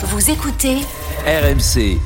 Vous écoutez RMC.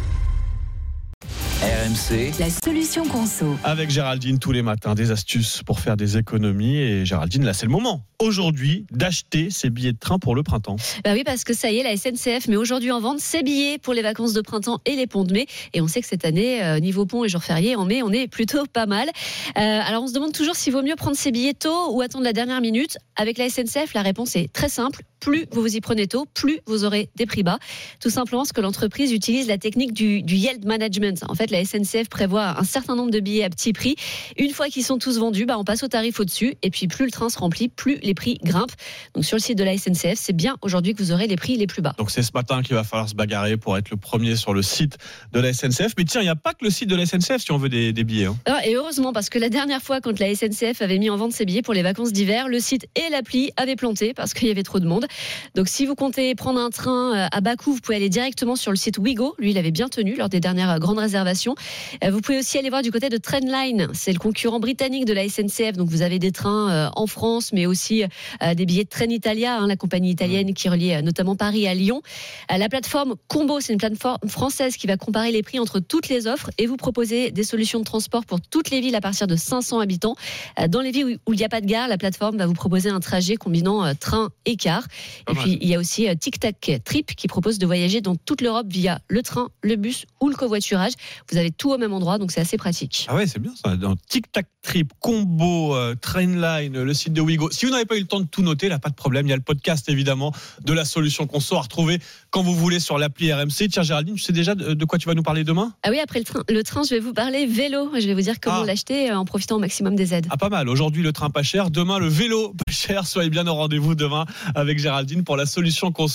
RMC, la solution conso. Avec Géraldine tous les matins, des astuces pour faire des économies. Et Géraldine, là, c'est le moment, aujourd'hui, d'acheter ses billets de train pour le printemps. Bah oui, parce que ça y est, la SNCF met aujourd'hui en vente ses billets pour les vacances de printemps et les ponts de mai. Et on sait que cette année, euh, niveau pont et jours fériés, en mai, on est plutôt pas mal. Euh, alors on se demande toujours s'il vaut mieux prendre ses billets tôt ou attendre la dernière minute. Avec la SNCF, la réponse est très simple. Plus vous vous y prenez tôt, plus vous aurez des prix bas. Tout simplement parce que l'entreprise utilise la technique du, yield management. En fait, la SNCF prévoit un certain nombre de billets à petit prix. Une fois qu'ils sont tous vendus, bah, on passe au tarif au-dessus. Et puis plus le train se remplit, plus les prix grimpent. Donc sur le site de la SNCF, c'est bien aujourd'hui que vous aurez les prix les plus bas. Donc c'est ce matin qu'il va falloir se bagarrer pour être le premier sur le site de la SNCF. Mais tiens, il n'y a pas que le site de la SNCF si on veut des, des billets. hein. Ah, et heureusement, parce que la dernière fois, quand la SNCF avait mis en vente ses billets pour les vacances d'hiver, le site et l'appli avaient planté parce qu'il y avait trop de monde. Donc, si vous comptez prendre un train euh, à bas coût, vous pouvez aller directement sur le site Wigo. Lui, il avait bien tenu lors des dernières euh, grandes réservations. Euh, Vous pouvez aussi aller voir du côté de Trendline. C'est le concurrent britannique de la SNCF. Donc, vous avez des trains en France, mais aussi euh, des billets de Trenitalia, hein, la compagnie italienne qui relie euh, notamment Paris à Lyon. Euh, La plateforme Combo, c'est une plateforme française qui va comparer les prix entre toutes les offres et vous proposer des solutions de transport pour toutes les villes à partir de 500 habitants. Dans les villes où- il n'y a pas de gare, la plateforme va vous proposer un trajet combinant train et car. Et puis il y a aussi Tic Tac Trip qui propose de voyager dans toute l'Europe via le train, le bus ou le covoiturage. Vous avez tout au même endroit, donc c'est assez pratique. Ah ouais, c'est bien ça. Dans Tic Tac Trip, Combo, Trainline, le site de Wigo. Si vous n'avez pas eu le temps de tout noter, là, pas de problème. Il y a le podcast, évidemment, de la solution qu'on sort à retrouver quand vous voulez sur l'appli RMC. Tiens, Géraldine, tu sais déjà de, de quoi tu vas nous parler demain? Ah oui, après le train, le train, je vais vous parler vélo. Je vais vous dire comment Ah. l'acheter euh, en profitant au maximum des aides. Ah, pas mal. Aujourd'hui, le train pas cher. Demain, le vélo pas cher. Soyez bien au rendez-vous demain avec Géraldine pour la solution conso.